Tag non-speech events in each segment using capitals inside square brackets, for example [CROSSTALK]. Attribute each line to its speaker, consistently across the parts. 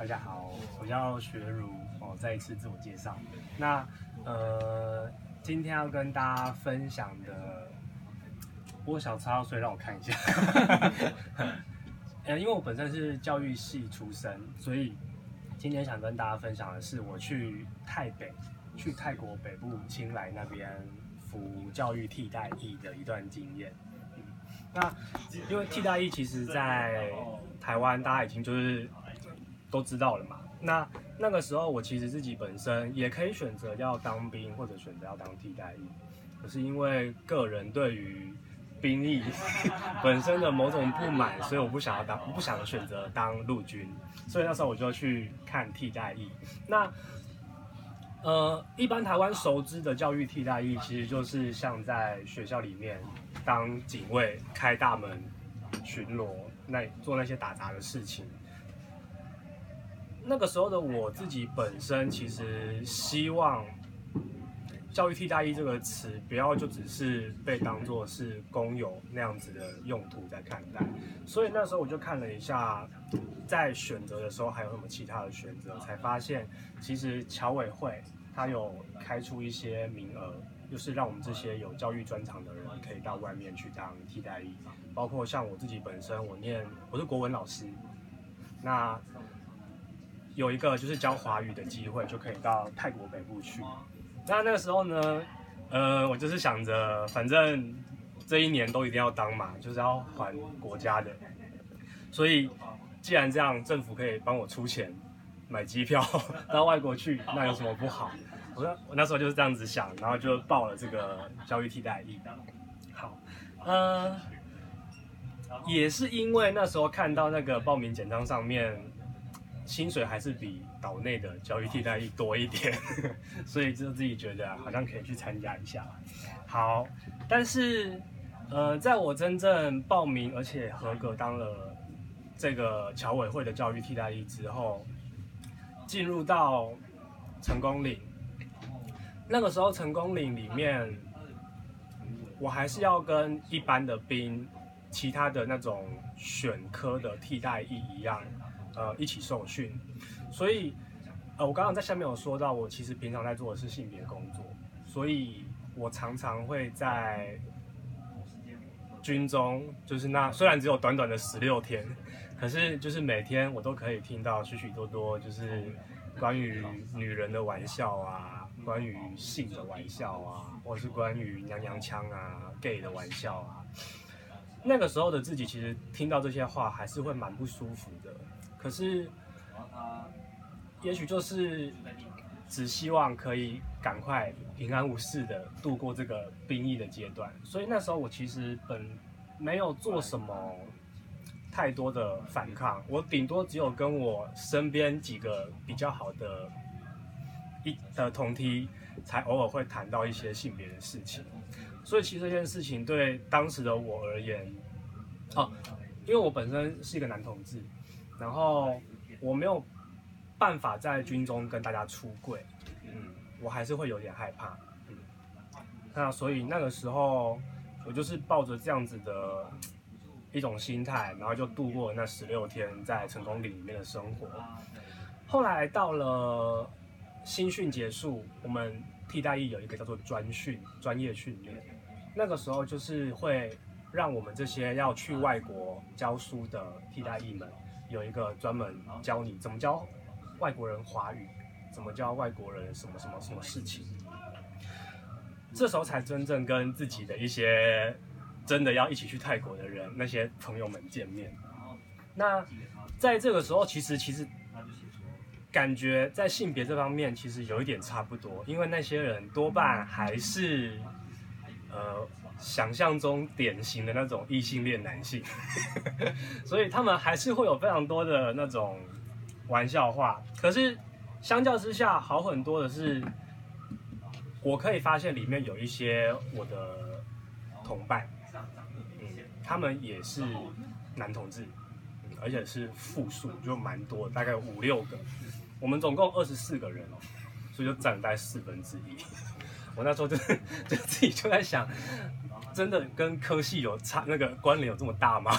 Speaker 1: 大家好，我叫学儒，我再一次自我介绍。那呃，今天要跟大家分享的，我小抄，所以让我看一下。[LAUGHS] 呃，因为我本身是教育系出身，所以今天想跟大家分享的是我去泰北，去泰国北部清莱那边服教育替代役的一段经验。那因为替代役其实在台湾大家已经就是都知道了嘛。那那个时候我其实自己本身也可以选择要当兵或者选择要当替代役，可是因为个人对于兵役 [LAUGHS] 本身的某种不满，所以我不想要当，不想选择当陆军，所以那时候我就去看替代役。那呃，一般台湾熟知的教育替代役，其实就是像在学校里面当警卫、开大门、巡逻，那做那些打杂的事情。那个时候的我自己本身，其实希望。教育替代役这个词，不要就只是被当作是公有那样子的用途在看待，所以那时候我就看了一下，在选择的时候还有什么其他的选择，才发现其实侨委会它有开出一些名额，就是让我们这些有教育专长的人可以到外面去当替代役，包括像我自己本身，我念我是国文老师，那有一个就是教华语的机会，就可以到泰国北部去。那那个时候呢，呃，我就是想着，反正这一年都一定要当嘛，就是要还国家的。所以既然这样，政府可以帮我出钱买机票 [LAUGHS] 到外国去，那有什么不好？我说我那时候就是这样子想，然后就报了这个教育替代役。好，呃，也是因为那时候看到那个报名简章上面。薪水还是比岛内的教育替代役多一点，[LAUGHS] 所以就自己觉得好像可以去参加一下。好，但是呃，在我真正报名而且合格当了这个侨委会的教育替代役之后，进入到成功岭，那个时候成功岭里面，我还是要跟一般的兵、其他的那种选科的替代役一样。呃，一起受训，所以，呃，我刚刚在下面有说到，我其实平常在做的是性别工作，所以我常常会在军中，就是那虽然只有短短的十六天，可是就是每天我都可以听到许许多多就是关于女人的玩笑啊，关于性的玩笑啊，或是关于娘娘腔啊、gay 的玩笑啊，那个时候的自己其实听到这些话还是会蛮不舒服的。可是，也许就是只希望可以赶快平安无事的度过这个兵役的阶段，所以那时候我其实本没有做什么太多的反抗，我顶多只有跟我身边几个比较好的一的同梯，才偶尔会谈到一些性别的事情，所以其实这件事情对当时的我而言，哦，因为我本身是一个男同志。然后我没有办法在军中跟大家出柜，嗯，我还是会有点害怕，嗯，那所以那个时候我就是抱着这样子的一种心态，然后就度过了那十六天在成功岭里面的生活。后来到了新训结束，我们替代役有一个叫做专训，专业训练，那个时候就是会让我们这些要去外国教书的替代役们。有一个专门教你怎么教外国人华语，怎么教外国人什么什么什么事情。这时候才真正跟自己的一些真的要一起去泰国的人，那些朋友们见面。那在这个时候，其实其实感觉在性别这方面其实有一点差不多，因为那些人多半还是呃。想象中典型的那种异性恋男性，[LAUGHS] 所以他们还是会有非常多的那种玩笑话。可是相较之下，好很多的是，我可以发现里面有一些我的同伴，嗯，他们也是男同志，而且是复数，就蛮多，大概五六个。我们总共二十四个人哦，所以就占大概四分之一。[LAUGHS] 我那时候就 [LAUGHS] 就自己就在想。真的跟科系有差那个关联有这么大吗？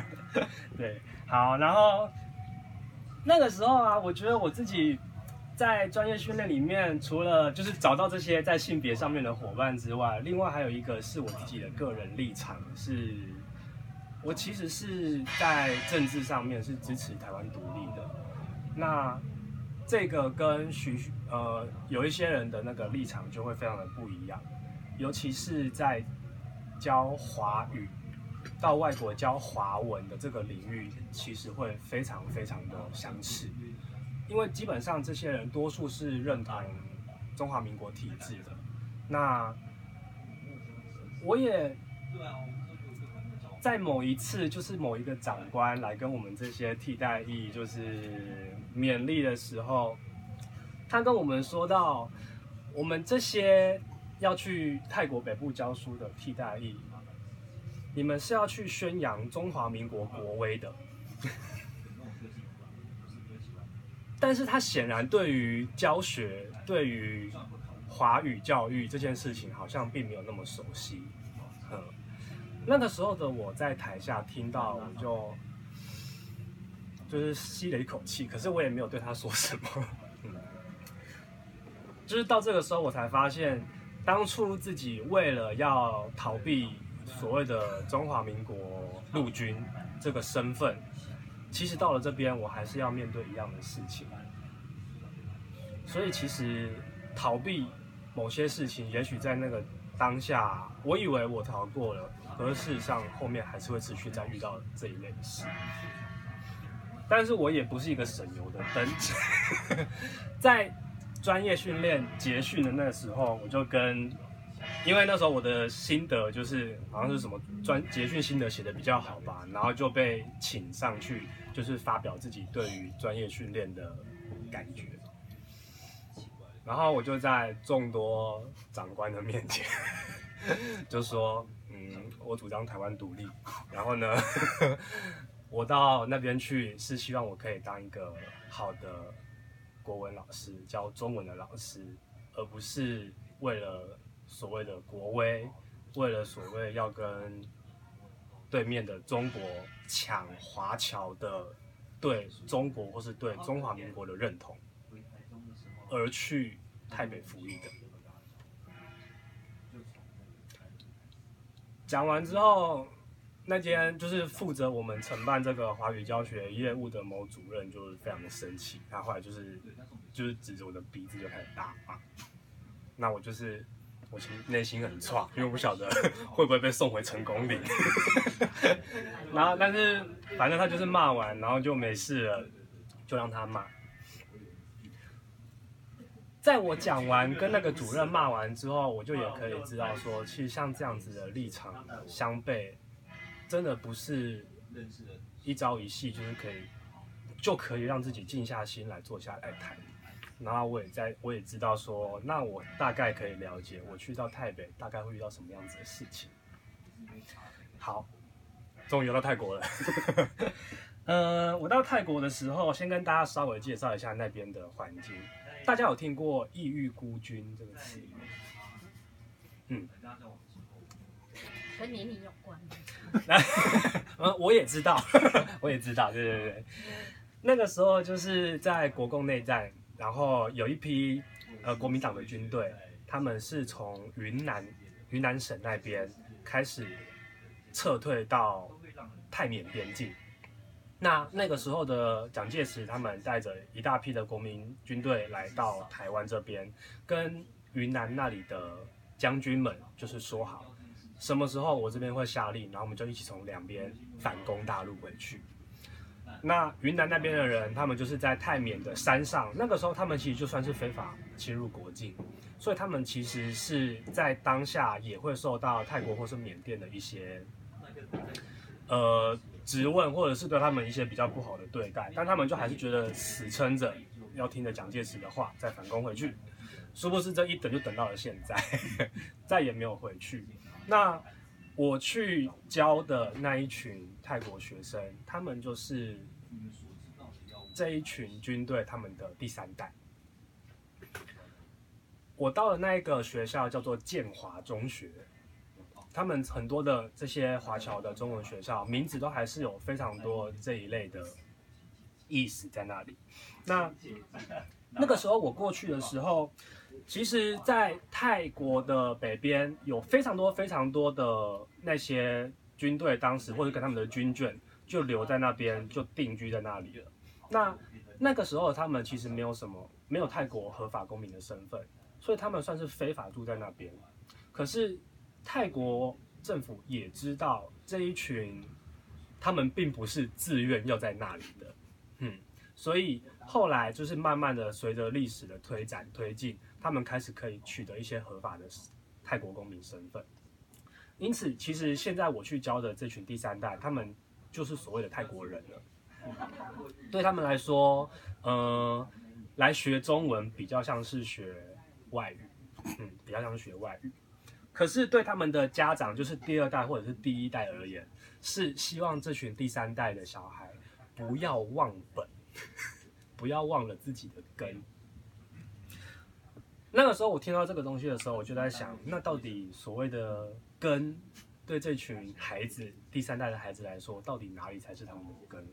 Speaker 1: [LAUGHS] 对，好，然后那个时候啊，我觉得我自己在专业训练里面，除了就是找到这些在性别上面的伙伴之外，另外还有一个是我自己的个人立场，是我其实是在政治上面是支持台湾独立的。那这个跟许呃有一些人的那个立场就会非常的不一样，尤其是在教华语。到外国教华文的这个领域，其实会非常非常的相似，因为基本上这些人多数是认同中华民国体制的。那我也在某一次，就是某一个长官来跟我们这些替代役就是勉励的时候，他跟我们说到，我们这些要去泰国北部教书的替代役。你们是要去宣扬中华民国国威的，但是他显然对于教学、对于华语教育这件事情，好像并没有那么熟悉。嗯，那个时候的我在台下听到，我就就是吸了一口气，可是我也没有对他说什么。嗯，就是到这个时候，我才发现，当初自己为了要逃避。所谓的中华民国陆军这个身份，其实到了这边，我还是要面对一样的事情。所以，其实逃避某些事情，也许在那个当下，我以为我逃过了，可是事实上后面还是会持续再遇到这一类的事。但是我也不是一个省油的灯，[LAUGHS] 在专业训练结训的那时候，我就跟。因为那时候我的心得就是好像是什么专结训心得写的比较好吧，然后就被请上去，就是发表自己对于专业训练的感觉。然后我就在众多长官的面前 [LAUGHS] 就说：“嗯，我主张台湾独立。然后呢，[LAUGHS] 我到那边去是希望我可以当一个好的国文老师，教中文的老师，而不是为了。”所谓的国威，为了所谓要跟对面的中国抢华侨的对中国或是对中华民国的认同，而去泰北服役的。讲完之后，那间就是负责我们承办这个华语教学业务的某主任，就是非常的生气，他后来就是就是指着我的鼻子就开始大骂，那我就是。我其实内心很差，因为我不晓得 [LAUGHS] 会不会被送回成功岭。[LAUGHS] 然后，但是反正他就是骂完，然后就没事了，就让他骂。在我讲完跟那个主任骂完之后，我就也可以知道说，其实像这样子的立场相悖，真的不是认识一朝一夕就是可以就可以让自己静下心来坐下来谈。然后我也在，我也知道说，那我大概可以了解，我去到泰北大概会遇到什么样子的事情。好，终于到泰国了。呃，我到泰国的时候，先跟大家稍微介绍一下那边的环境。大家有听过“异域孤军”这个词吗？嗯，
Speaker 2: 跟年龄有关。
Speaker 1: 嗯，[LAUGHS] 我也知道，[LAUGHS] 我也知道，对对对。那个时候就是在国共内战。然后有一批呃国民党的军队，他们是从云南云南省那边开始撤退到泰缅边境。那那个时候的蒋介石他们带着一大批的国民军队来到台湾这边，跟云南那里的将军们就是说好，什么时候我这边会下令，然后我们就一起从两边反攻大陆回去。那云南那边的人，他们就是在泰缅的山上，那个时候他们其实就算是非法侵入国境，所以他们其实是在当下也会受到泰国或是缅甸的一些呃质问，或者是对他们一些比较不好的对待，但他们就还是觉得死撑着要听着蒋介石的话再反攻回去，殊不知这一等就等到了现在，[LAUGHS] 再也没有回去。那。我去教的那一群泰国学生，他们就是这一群军队他们的第三代。我到了那一个学校叫做建华中学，他们很多的这些华侨的中文学校名字都还是有非常多这一类的意思在那里。那那个时候我过去的时候，其实，在泰国的北边有非常多非常多的那些军队，当时或者跟他们的军眷就留在那边，就定居在那里了。那那个时候他们其实没有什么，没有泰国合法公民的身份，所以他们算是非法住在那边。可是泰国政府也知道这一群，他们并不是自愿要在那里的，嗯。所以后来就是慢慢的随着历史的推展推进，他们开始可以取得一些合法的泰国公民身份。因此，其实现在我去教的这群第三代，他们就是所谓的泰国人了。对他们来说，呃，来学中文比较像是学外语，嗯，比较像是学外语。可是对他们的家长，就是第二代或者是第一代而言，是希望这群第三代的小孩不要忘本。[LAUGHS] 不要忘了自己的根。那个时候我听到这个东西的时候，我就在想，那到底所谓的根，对这群孩子，第三代的孩子来说，到底哪里才是他们的根？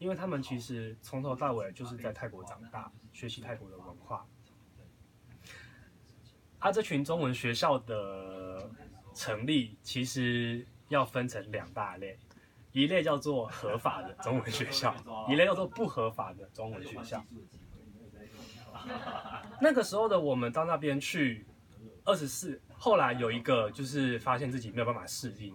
Speaker 1: 因为他们其实从头到尾就是在泰国长大，学习泰国的文化。啊，这群中文学校的成立，其实要分成两大类。一类叫做合法的中文学校，一类叫做不合法的中文学校。[LAUGHS] 那个时候的我们到那边去，二十四，后来有一个就是发现自己没有办法适应，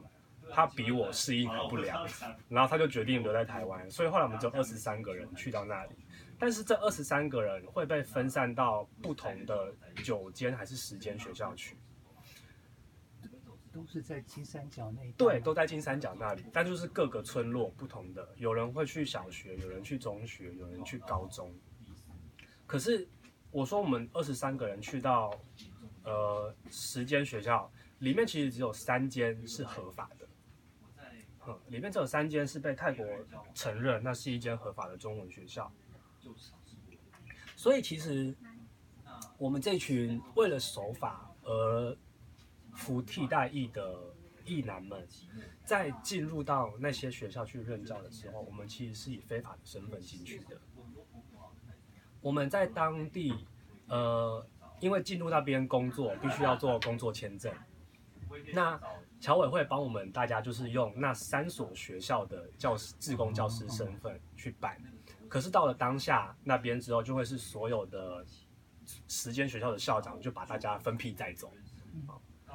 Speaker 1: 他比我适应还不良，[LAUGHS] 然后他就决定留在台湾，所以后来我们就二十三个人去到那里，但是这二十三个人会被分散到不同的九间还是十间学校去。
Speaker 3: 都是在金三角那一，
Speaker 1: 对，都在金三角那里，但就是各个村落不同的，有人会去小学，有人去中学，有人去高中。可是我说我们二十三个人去到呃十间学校，里面其实只有三间是合法的，嗯，里面只有三间是被泰国承认，那是一间合法的中文学校。所以其实我们这群为了守法而服替代役的役男们，在进入到那些学校去任教的时候，我们其实是以非法的身份进去的。我们在当地，呃，因为进入那边工作，必须要做工作签证。那侨委会帮我们大家就是用那三所学校的教师、自工教师身份去办。可是到了当下那边之后，就会是所有的时间学校的校长就把大家分批带走。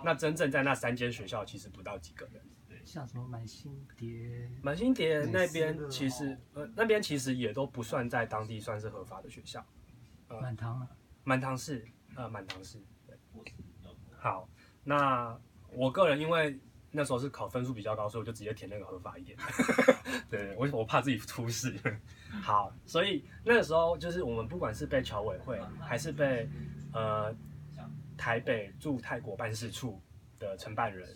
Speaker 1: 那真正在那三间学校，其实不到几个人。
Speaker 3: 像什么满星蝶，
Speaker 1: 满星蝶那边其实，呃，那边其实也都不算在当地算是合法的学校。
Speaker 3: 呃、满堂啊，
Speaker 1: 满堂是，呃，满堂是。对。好，那我个人因为那时候是考分数比较高，所以我就直接填那个合法一点。[LAUGHS] 对，我我怕自己出事。好，所以那个时候就是我们不管是被侨委会，还是被呃。台北驻泰国办事处的承办人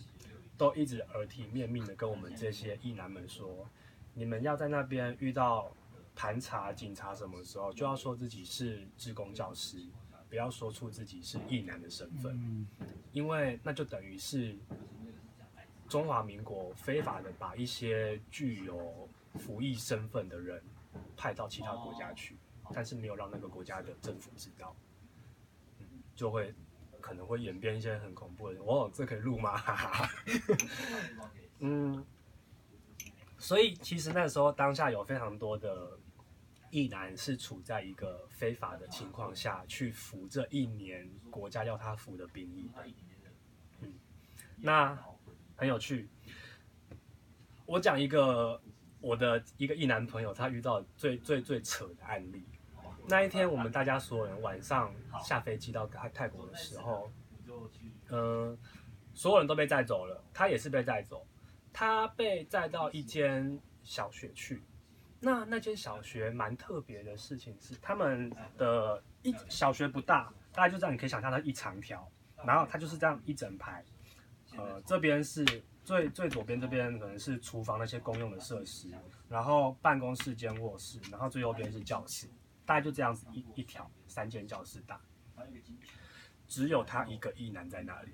Speaker 1: 都一直耳提面命的跟我们这些役男们说：你们要在那边遇到盘查警察什么时候，就要说自己是职工教师，不要说出自己是役男的身份，因为那就等于是中华民国非法的把一些具有服役身份的人派到其他国家去，但是没有让那个国家的政府知道，嗯就会。可能会演变一些很恐怖的，哦，这可以录吗？[LAUGHS] 嗯，所以其实那时候当下有非常多的役男是处在一个非法的情况下去服这一年国家要他服的兵役。嗯，那很有趣。我讲一个我的一个役男朋友他遇到最最最扯的案例。那一天，我们大家所有人晚上下飞机到泰泰国的时候，嗯、所有人都被载走了，他也是被载走。他被载到一间小学去，那那间小学蛮特别的事情是，他们的一小学不大，大概就这样，你可以想象它一长条，然后它就是这样一整排，呃，这边是最最左边这边可能是厨房那些公用的设施，然后办公室兼卧室，然后最右边是教室。大概就这样子一一条三间教室大，只有他一个役男在那里，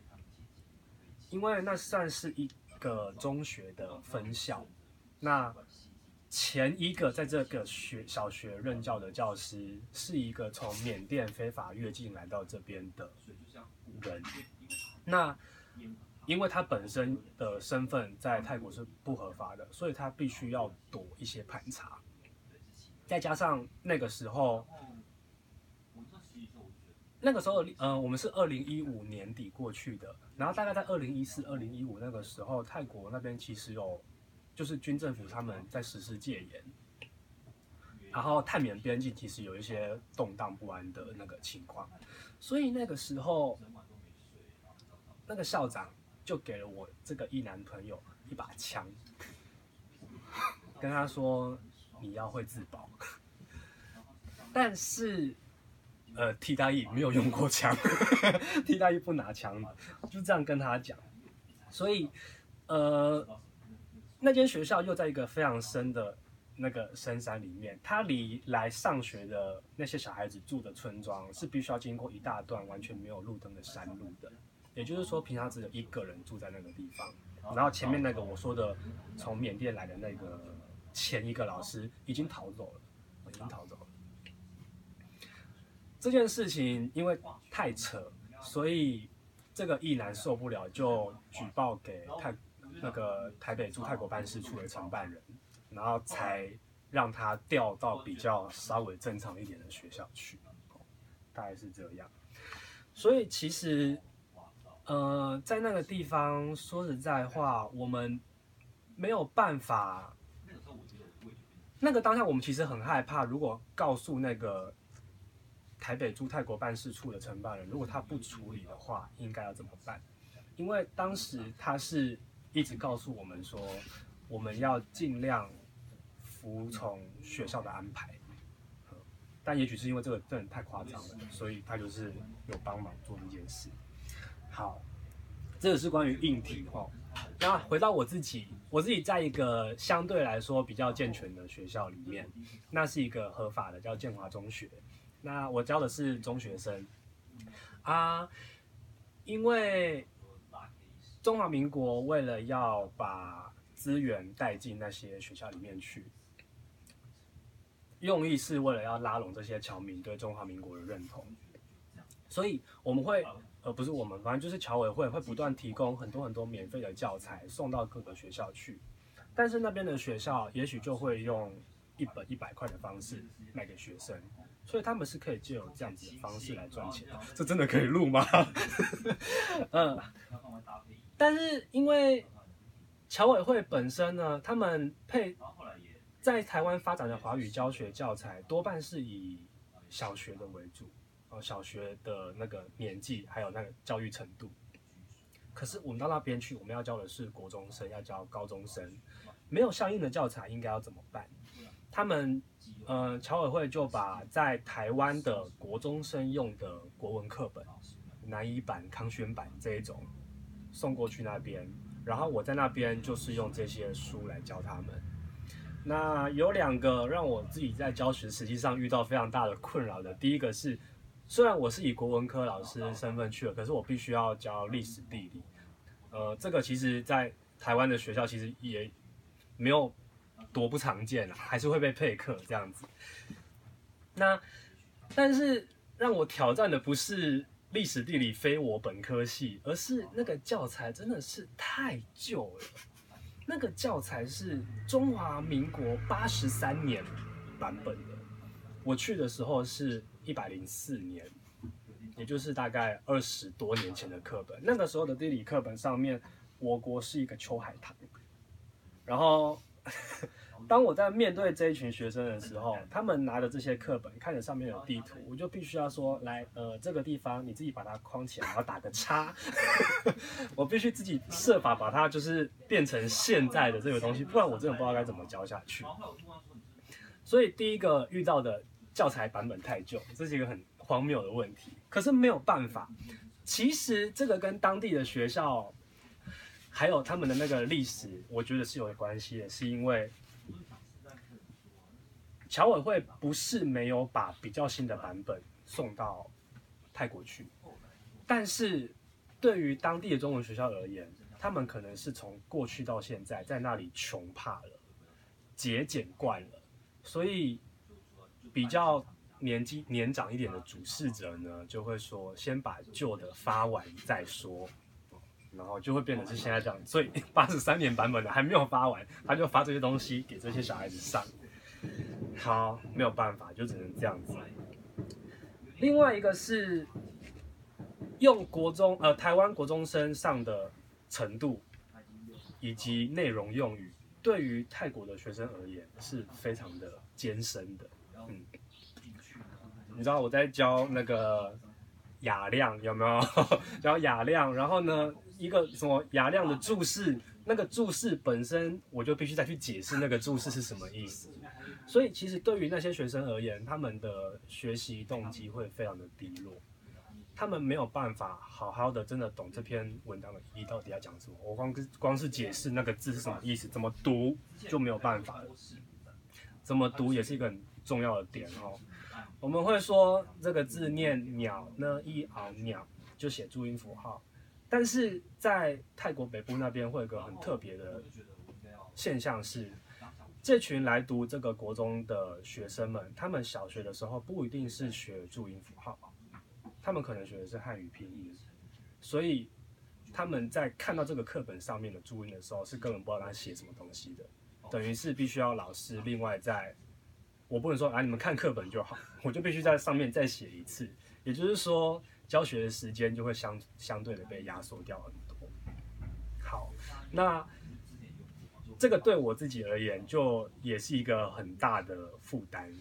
Speaker 1: 因为那算是一个中学的分校，那前一个在这个学小学任教的教师是一个从缅甸非法越境来到这边的人，那因为他本身的身份在泰国是不合法的，所以他必须要躲一些盘查，再加上那个时候，那个时候，呃，我们是二零一五年底过去的，然后大概在二零一四、二零一五那个时候，泰国那边其实有。就是军政府他们在实施戒严，然后泰缅边境其实有一些动荡不安的那个情况，所以那个时候，那个校长就给了我这个一男朋友一把枪，跟他说你要会自保，[LAUGHS] 但是呃替代役没有用过枪，[LAUGHS] 替代役不拿枪嘛，就这样跟他讲，所以呃。那间学校又在一个非常深的那个深山里面，它离来上学的那些小孩子住的村庄是必须要经过一大段完全没有路灯的山路的，也就是说，平常只有一个人住在那个地方。然后前面那个我说的从缅甸来的那个前一个老师已经逃走了，已经逃走了。这件事情因为太扯，所以这个异男受不了，就举报给泰。那个台北驻泰国办事处的承办人，然后才让他调到比较稍微正常一点的学校去，大概是这样。所以其实，呃，在那个地方，说实在话，我们没有办法。那个当下，我们其实很害怕，如果告诉那个台北驻泰国办事处的承办人，如果他不处理的话，应该要怎么办？因为当时他是。一直告诉我们说，我们要尽量服从学校的安排，但也许是因为这个真的太夸张了，所以他就是有帮忙做这件事。好，这个是关于硬体哦。那回到我自己，我自己在一个相对来说比较健全的学校里面，那是一个合法的，叫建华中学。那我教的是中学生啊，因为。中华民国为了要把资源带进那些学校里面去，用意是为了要拉拢这些侨民对中华民国的认同，所以我们会，呃，不是我们，反正就是侨委会会不断提供很多很多免费的教材送到各个学校去，但是那边的学校也许就会用一本一百块的方式卖给学生，所以他们是可以借由这样子的方式来赚钱的。这真的可以录吗？[LAUGHS] 嗯。但是因为侨委会本身呢，他们配在台湾发展的华语教学教材多半是以小学的为主，小学的那个年纪还有那个教育程度。可是我们到那边去，我们要教的是国中生，要教高中生，没有相应的教材，应该要怎么办？他们呃，侨委会就把在台湾的国中生用的国文课本，南一版、康轩版这一种。送过去那边，然后我在那边就是用这些书来教他们。那有两个让我自己在教学实际上遇到非常大的困扰的。第一个是，虽然我是以国文科老师的身份去了，可是我必须要教历史地理。呃，这个其实在台湾的学校其实也没有多不常见啊，还是会被配课这样子。那但是让我挑战的不是。历史地理非我本科系，而是那个教材真的是太旧了。那个教材是中华民国八十三年版本的，我去的时候是一百零四年，也就是大概二十多年前的课本。那个时候的地理课本上面，我国是一个秋海棠，然后。[LAUGHS] 当我在面对这一群学生的时候，他们拿着这些课本，看着上面有地图，我就必须要说，来，呃，这个地方你自己把它框起来，然后打个叉。[LAUGHS] 我必须自己设法把它就是变成现在的这个东西，不然我真的不知道该怎么教下去。所以第一个遇到的教材版本太旧，这是一个很荒谬的问题。可是没有办法，其实这个跟当地的学校还有他们的那个历史，我觉得是有关系的，是因为。侨委会不是没有把比较新的版本送到泰国去，但是对于当地的中文学校而言，他们可能是从过去到现在在那里穷怕了，节俭惯了，所以比较年纪年长一点的主事者呢，就会说先把旧的发完再说，然后就会变成是现在这样。所以 [LAUGHS] 八十三年版本的还没有发完，他就发这些东西给这些小孩子上。好，没有办法，就只能这样子。另外一个是用国中呃台湾国中生上的程度以及内容用语，对于泰国的学生而言是非常的艰深的。嗯，你知道我在教那个雅亮有没有？教雅亮，然后呢，一个什么雅亮的注释，那个注释本身我就必须再去解释那个注释是什么意思。所以其实对于那些学生而言，他们的学习动机会非常的低落，他们没有办法好好的真的懂这篇文章的意义到底要讲什么。我光光是解释那个字是什么意思，怎么读就没有办法了。怎么读也是一个很重要的点哦。我们会说这个字念鸟呢，一昂鸟就写注音符号，但是在泰国北部那边会有个很特别的现象是。这群来读这个国中的学生们，他们小学的时候不一定是学注音符号，他们可能学的是汉语拼音，所以他们在看到这个课本上面的注音的时候，是根本不知道他写什么东西的，等于是必须要老师另外在，我不能说啊你们看课本就好，我就必须在上面再写一次，也就是说教学的时间就会相相对的被压缩掉很多。好，那。这个对我自己而言，就也是一个很大的负担，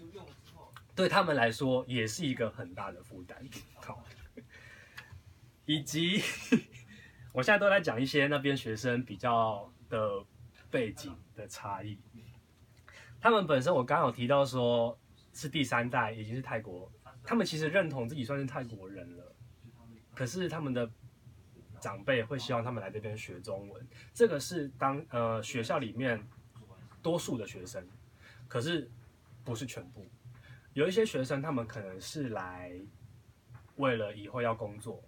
Speaker 1: 对他们来说也是一个很大的负担。好，以及我现在都在讲一些那边学生比较的背景的差异。他们本身我刚刚有提到说是第三代，已经是泰国，他们其实认同自己算是泰国人了，可是他们的。长辈会希望他们来这边学中文，这个是当呃学校里面多数的学生，可是不是全部。有一些学生他们可能是来为了以后要工作，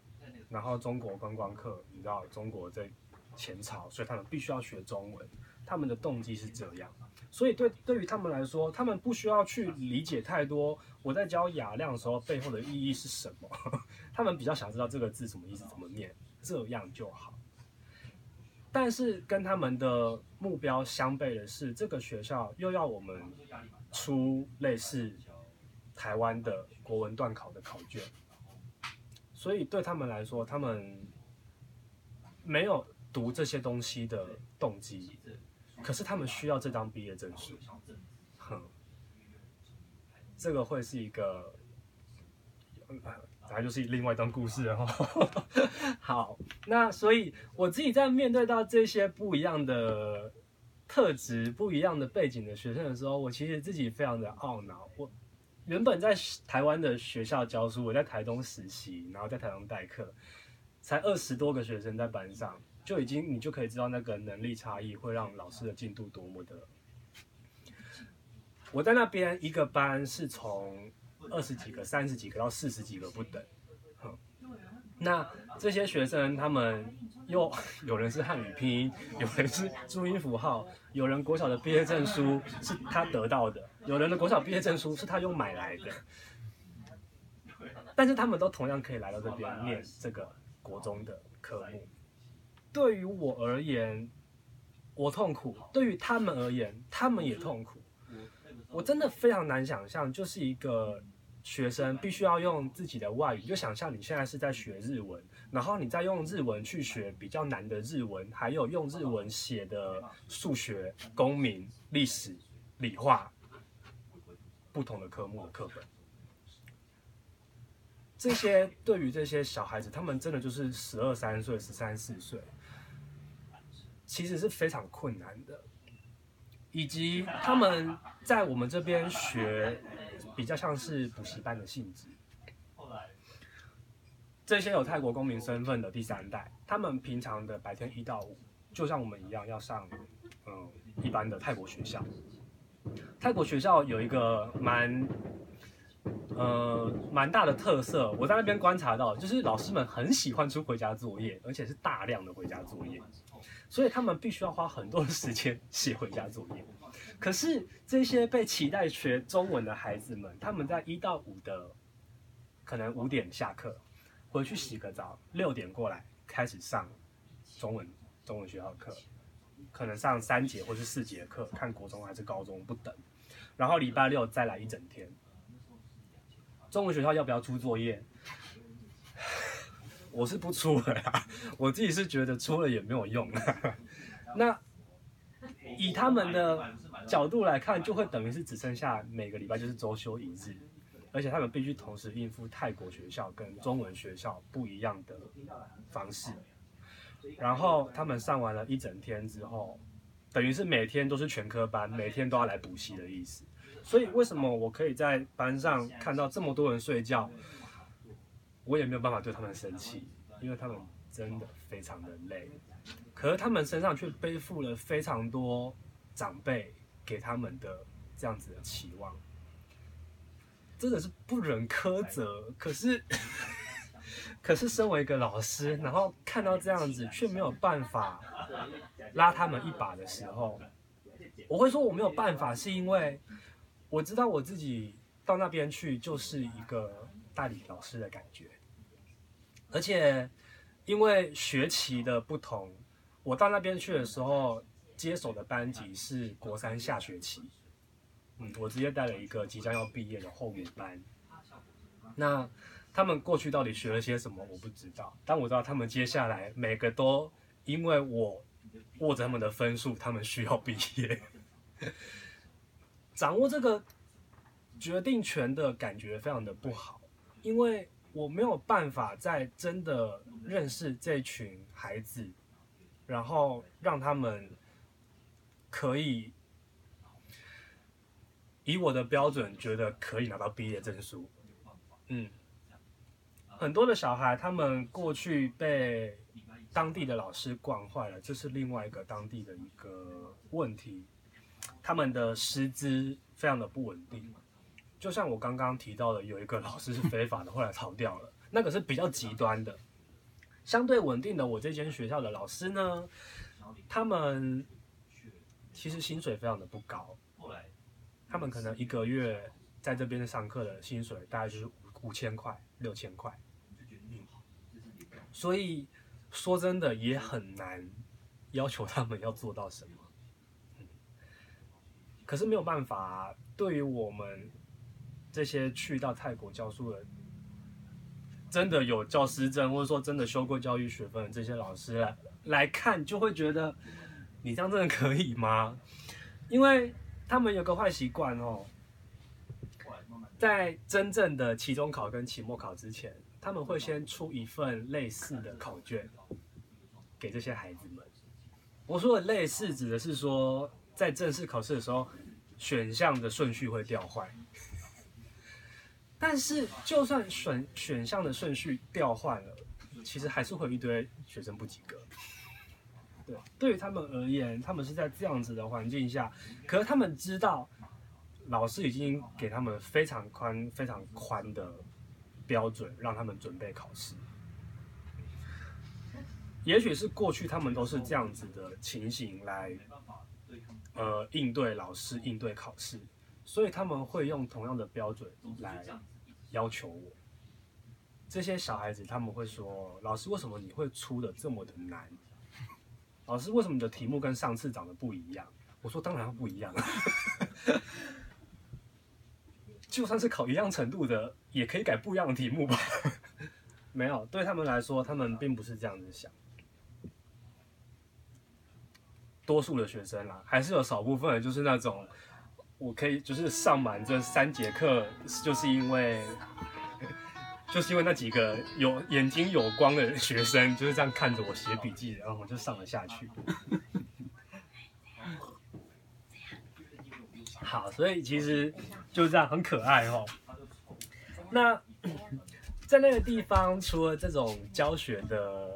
Speaker 1: 然后中国观光客，你知道中国在前朝，所以他们必须要学中文。他们的动机是这样，所以对对于他们来说，他们不需要去理解太多。我在教雅量的时候背后的意义是什么？[LAUGHS] 他们比较想知道这个字什么意思，怎么念。这样就好，但是跟他们的目标相悖的是，这个学校又要我们出类似台湾的国文段考的考卷，所以对他们来说，他们没有读这些东西的动机，可是他们需要这张毕业证书，哼，[LAUGHS] 这个会是一个。那就是另外一段故事哈。[LAUGHS] 好，那所以我自己在面对到这些不一样的特质、不一样的背景的学生的时候，我其实自己非常的懊恼。我原本在台湾的学校教书，我在台东实习，然后在台东代课，才二十多个学生在班上，就已经你就可以知道那个能力差异会让老师的进度多么的。我在那边一个班是从。二十几个、三十几个到四十几个不等，那这些学生他们又 [LAUGHS] 有人是汉语拼音，有人是注音符号，有人国小的毕业证书是他得到的，有人的国小毕业证书是他用买来的，但是他们都同样可以来到这边念这个国中的科目。对于我而言，我痛苦；对于他们而言，他们也痛苦。我真的非常难想象，就是一个。学生必须要用自己的外语，就想象你现在是在学日文，然后你再用日文去学比较难的日文，还有用日文写的数学、公民、历史、理化不同的科目的课本。这些对于这些小孩子，他们真的就是十二三岁、十三四岁，其实是非常困难的，以及他们在我们这边学。比较像是补习班的性质。这些有泰国公民身份的第三代，他们平常的白天一到五，就像我们一样要上，嗯，一般的泰国学校。泰国学校有一个蛮，呃，蛮大的特色，我在那边观察到，就是老师们很喜欢出回家作业，而且是大量的回家作业，所以他们必须要花很多的时间写回家作业。可是这些被期待学中文的孩子们，他们在一到五的，可能五点下课，回去洗个澡，六点过来开始上中文中文学校课，可能上三节或是四节课，看国中还是高中不等，然后礼拜六再来一整天。中文学校要不要出作业？我是不出的啦，我自己是觉得出了也没有用。[LAUGHS] 那以他们的角度来看，就会等于是只剩下每个礼拜就是周休一日，而且他们必须同时应付泰国学校跟中文学校不一样的方式。然后他们上完了一整天之后，等于是每天都是全科班，每天都要来补习的意思。所以为什么我可以在班上看到这么多人睡觉？我也没有办法对他们生气，因为他们真的非常的累，可是他们身上却背负了非常多长辈给他们的这样子的期望，真的是不忍苛责。可是，[LAUGHS] 可是身为一个老师，然后看到这样子却没有办法拉他们一把的时候，我会说我没有办法，是因为我知道我自己到那边去就是一个代理老师的感觉。而且，因为学期的不同，我到那边去的时候，接手的班级是国三下学期。嗯，我直接带了一个即将要毕业的后五班。那他们过去到底学了些什么，我不知道。但我知道他们接下来每个都因为我握着他们的分数，他们需要毕业。[LAUGHS] 掌握这个决定权的感觉非常的不好，因为。我没有办法在真的认识这群孩子，然后让他们可以以我的标准觉得可以拿到毕业证书。嗯，很多的小孩他们过去被当地的老师惯坏了，这是另外一个当地的一个问题，他们的师资非常的不稳定。就像我刚刚提到的，有一个老师是非法的，后来逃掉了。那个是比较极端的，相对稳定的。我这间学校的老师呢，他们其实薪水非常的不高，他们可能一个月在这边上课的薪水大概就是五五千块、六千块。所以说真的也很难要求他们要做到什么。可是没有办法，对于我们。这些去到泰国教书的，真的有教师证，或者说真的修过教育学分的这些老师来来看，就会觉得你这样真的可以吗？[LAUGHS] 因为他们有个坏习惯哦，在真正的期中考跟期末考之前，他们会先出一份类似的考卷给这些孩子们。我说的类似，指的是说在正式考试的时候，选项的顺序会调换。但是，就算选选项的顺序调换了，其实还是会有一堆学生不及格。对，对于他们而言，他们是在这样子的环境下，可是他们知道，老师已经给他们非常宽、非常宽的标准，让他们准备考试。也许是过去他们都是这样子的情形来，呃，应对老师、应对考试。所以他们会用同样的标准来要求我。这些小孩子他们会说：“老师，为什么你会出的这么的难？老师，为什么你的题目跟上次长得不一样？”我说：“当然不一样，[LAUGHS] 就算是考一样程度的，也可以改不一样的题目吧？” [LAUGHS] 没有，对他们来说，他们并不是这样子想。多数的学生啦，还是有少部分，就是那种。我可以就是上满这三节课，就是因为，[LAUGHS] 就是因为那几个有眼睛有光的学生就是这样看着我写笔记，然后我就上了下去。好，所以其实就是这样，很可爱哦。那在那个地方，除了这种教学的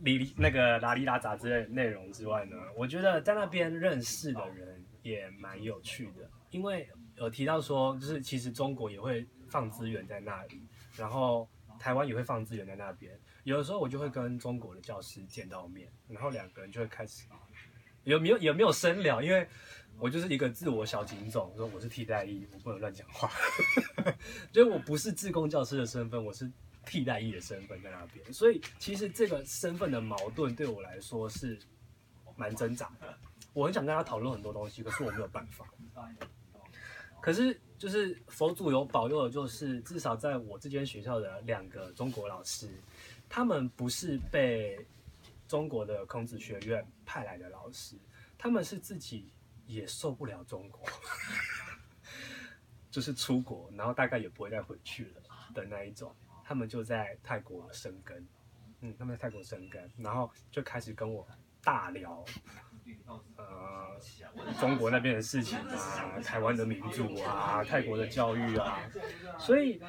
Speaker 1: 里那个拉里拉杂之类的内容之外呢，我觉得在那边认识的人。也蛮有趣的，因为有提到说，就是其实中国也会放资源在那里，然后台湾也会放资源在那边。有的时候我就会跟中国的教师见到面，然后两个人就会开始有没有有没有深聊，因为我就是一个自我小警种，说我是替代役，我不能乱讲话，[LAUGHS] 所以我不是自贡教师的身份，我是替代役的身份在那边，所以其实这个身份的矛盾对我来说是蛮挣扎的。我很想跟他讨论很多东西，可是我没有办法。可是就是佛祖有保佑的，就是至少在我这间学校的两个中国老师，他们不是被中国的孔子学院派来的老师，他们是自己也受不了中国，[LAUGHS] 就是出国，然后大概也不会再回去了的那一种，他们就在泰国生根，嗯，他们在泰国生根，然后就开始跟我大聊。呃，中国那边的事情啊，台湾的民主啊，泰国的教育啊，所以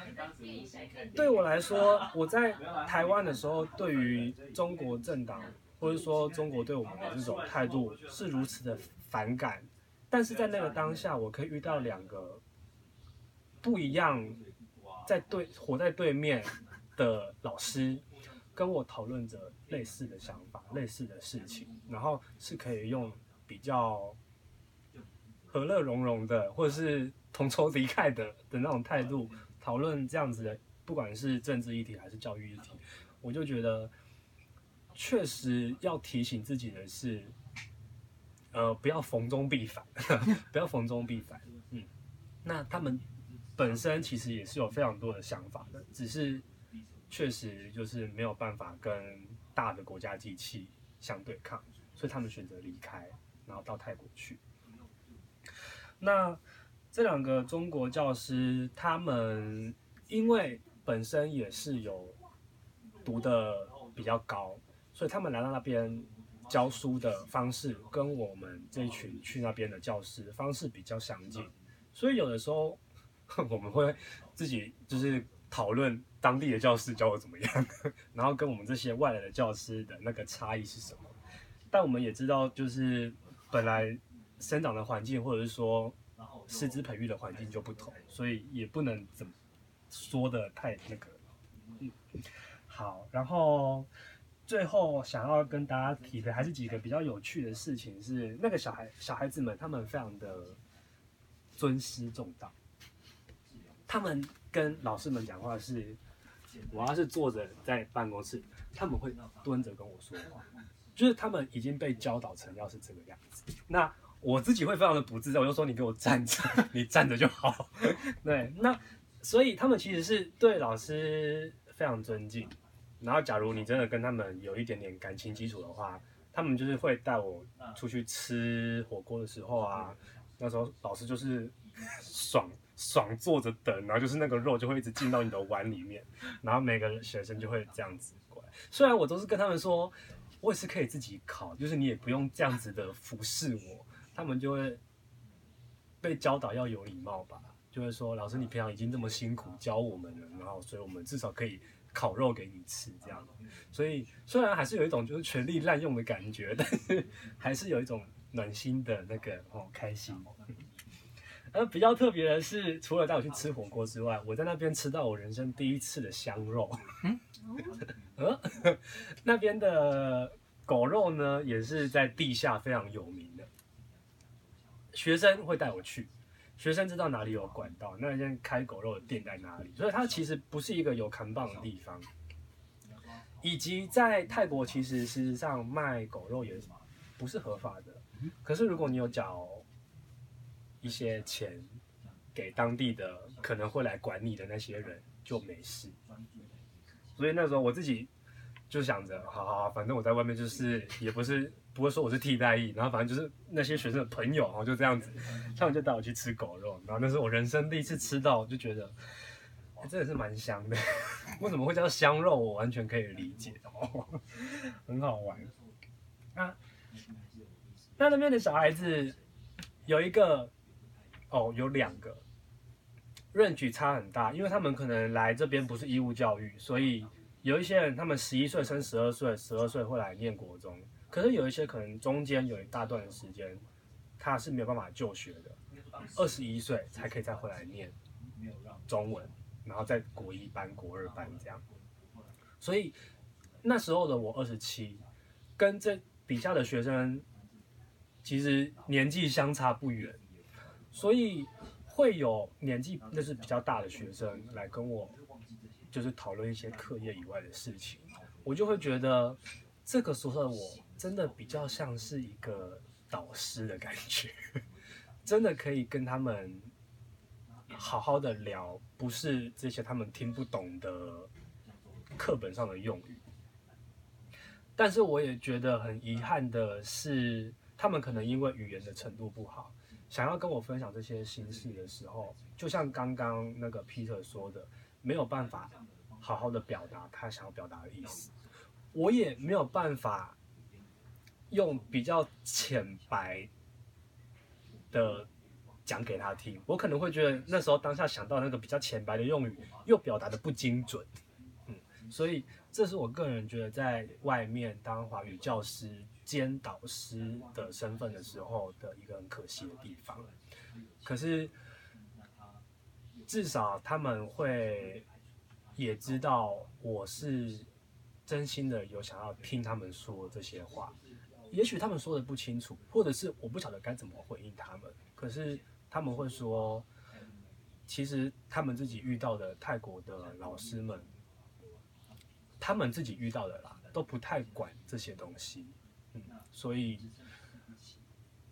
Speaker 1: 对我来说，我在台湾的时候，对于中国政党或者说中国对我们的这种态度是如此的反感，但是在那个当下，我可以遇到两个不一样，在对活在对面的老师。跟我讨论着类似的想法、类似的事情，然后是可以用比较和乐融融的，或者是同仇敌忾的的那种态度讨论这样子的，不管是政治议题还是教育议题，我就觉得确实要提醒自己的是，呃，不要逢中必反，[LAUGHS] 不要逢中必反。嗯，那他们本身其实也是有非常多的想法的，只是。确实就是没有办法跟大的国家机器相对抗，所以他们选择离开，然后到泰国去。那这两个中国教师，他们因为本身也是有读得比较高，所以他们来到那边教书的方式跟我们这一群去那边的教师方式比较相近，所以有的时候 [LAUGHS] 我们会自己就是讨论。当地的教师教我怎么样，[LAUGHS] 然后跟我们这些外来的教师的那个差异是什么？但我们也知道，就是本来生长的环境或者是说师资培育的环境就不同，所以也不能怎么说的太那个。嗯，好，然后最后想要跟大家提的还是几个比较有趣的事情，是那个小孩小孩子们他们非常的尊师重道，他们跟老师们讲话是。我要是坐着在办公室，他们会蹲着跟我说话，就是他们已经被教导成要是这个样子。那我自己会非常的不自在，我就说你给我站着，[LAUGHS] 你站着就好。[LAUGHS] 对，那所以他们其实是对老师非常尊敬。然后，假如你真的跟他们有一点点感情基础的话，他们就是会带我出去吃火锅的时候啊，那时候老师就是爽。爽坐着等，然后就是那个肉就会一直进到你的碗里面，然后每个学生就会这样子过来。虽然我都是跟他们说，我也是可以自己烤，就是你也不用这样子的服侍我，他们就会被教导要有礼貌吧，就会说老师你平常已经这么辛苦教我们了，然后所以我们至少可以烤肉给你吃这样。所以虽然还是有一种就是权力滥用的感觉，但是还是有一种暖心的那个哦开心。而比较特别的是，除了带我去吃火锅之外，我在那边吃到我人生第一次的香肉。嗯，[LAUGHS] 那边的狗肉呢，也是在地下非常有名的。学生会带我去，学生知道哪里有管道，那间开狗肉的店在哪里，所以它其实不是一个有扛棒的地方。以及在泰国，其实事实上卖狗肉也不是合法的。可是如果你有缴。一些钱给当地的可能会来管你的那些人就没事，所以那时候我自己就想着，好好好，反正我在外面就是也不是不会说我是替代役，然后反正就是那些学生的朋友，然后就这样子，他们就带我去吃狗肉，然后那是我人生第一次吃到，就觉得，真的是蛮香的，[LAUGHS] 为什么会叫香肉，我完全可以理解哦，很好玩。啊，那那边的小孩子有一个。哦，有两个认举差很大，因为他们可能来这边不是义务教育，所以有一些人他们十一岁升十二岁，十二岁会来念国中，可是有一些可能中间有一大段时间他是没有办法就学的，二十一岁才可以再回来念中文，然后在国一班、国二班这样，所以那时候的我二十七，跟这底下的学生其实年纪相差不远，所以会有年纪那是比较大的学生来跟我，就是讨论一些课业以外的事情，我就会觉得这个时候的我真的比较像是一个导师的感觉，[LAUGHS] 真的可以跟他们好好的聊，不是这些他们听不懂的课本上的用语。但是我也觉得很遗憾的是，他们可能因为语言的程度不好，想要跟我分享这些心事的时候，就像刚刚那个 Peter 说的，没有办法好好的表达他想要表达的意思。我也没有办法用比较浅白的讲给他听。我可能会觉得那时候当下想到那个比较浅白的用语，又表达的不精准。嗯，所以。这是我个人觉得，在外面当华语教师兼导师的身份的时候的一个很可惜的地方。可是，至少他们会也知道我是真心的有想要听他们说这些话。也许他们说的不清楚，或者是我不晓得该怎么回应他们。可是他们会说，其实他们自己遇到的泰国的老师们。他们自己遇到的啦，都不太管这些东西，所以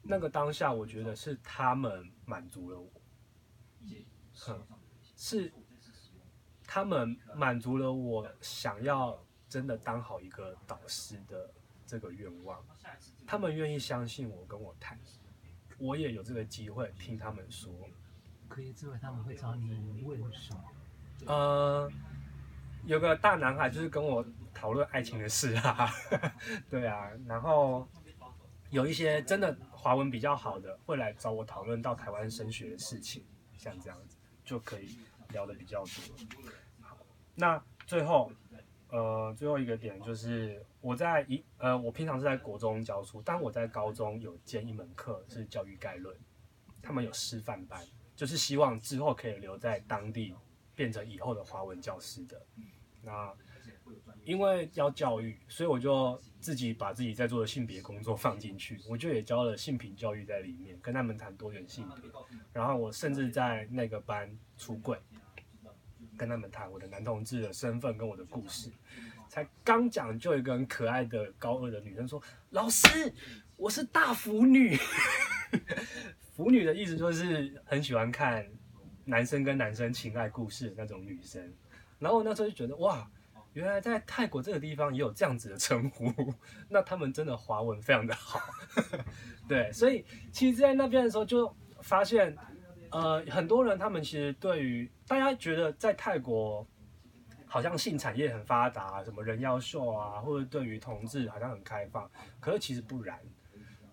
Speaker 1: 那个当下，我觉得是他们满足了我，嗯，是他们满足了我想要真的当好一个导师的这个愿望，他们愿意相信我，跟我谈，我也有这个机会听他们说。
Speaker 3: 可以之外，他们会找你问什么？
Speaker 1: 呃。有个大男孩就是跟我讨论爱情的事啊，[LAUGHS] 对啊，然后有一些真的华文比较好的会来找我讨论到台湾升学的事情，像这样子就可以聊得比较多。好，那最后呃最后一个点就是我在一呃我平常是在国中教书，但我在高中有兼一门课是教育概论，他们有师范班，就是希望之后可以留在当地。变成以后的华文教师的，那因为要教育，所以我就自己把自己在做的性别工作放进去，[LAUGHS] 我就也教了性平教育在里面，跟他们谈多元性别，然后我甚至在那个班出柜，跟他们谈我的男同志的身份跟我的故事，才刚讲就有一个很可爱的高二的女生说：“老师，我是大腐女。[LAUGHS] ”腐女的意思就是很喜欢看。男生跟男生情爱故事的那种女生，然后我那时候就觉得哇，原来在泰国这个地方也有这样子的称呼，[LAUGHS] 那他们真的华文非常的好，[LAUGHS] 对，所以其实，在那边的时候就发现，呃，很多人他们其实对于大家觉得在泰国好像性产业很发达，什么人妖秀啊，或者对于同志好像很开放，可是其实不然，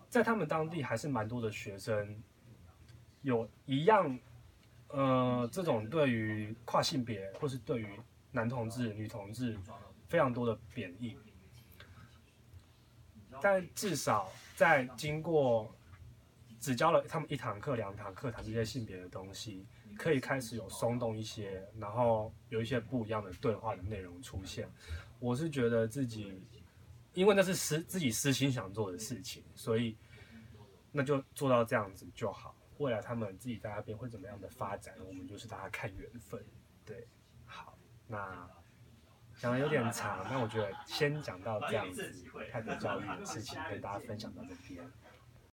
Speaker 1: 在他们当地还是蛮多的学生有一样。呃，这种对于跨性别或是对于男同志、女同志非常多的贬义，但至少在经过只教了他们一堂课、两堂课谈这些性别的东西，可以开始有松动一些，然后有一些不一样的对话的内容出现。我是觉得自己，因为那是私自己私心想做的事情，所以那就做到这样子就好。未来他们自己在那边会怎么样的发展，我们就是大家看缘分。对，那讲的有点长，那我觉得先讲到这样子，泰国教育的事情跟大家分享到这边。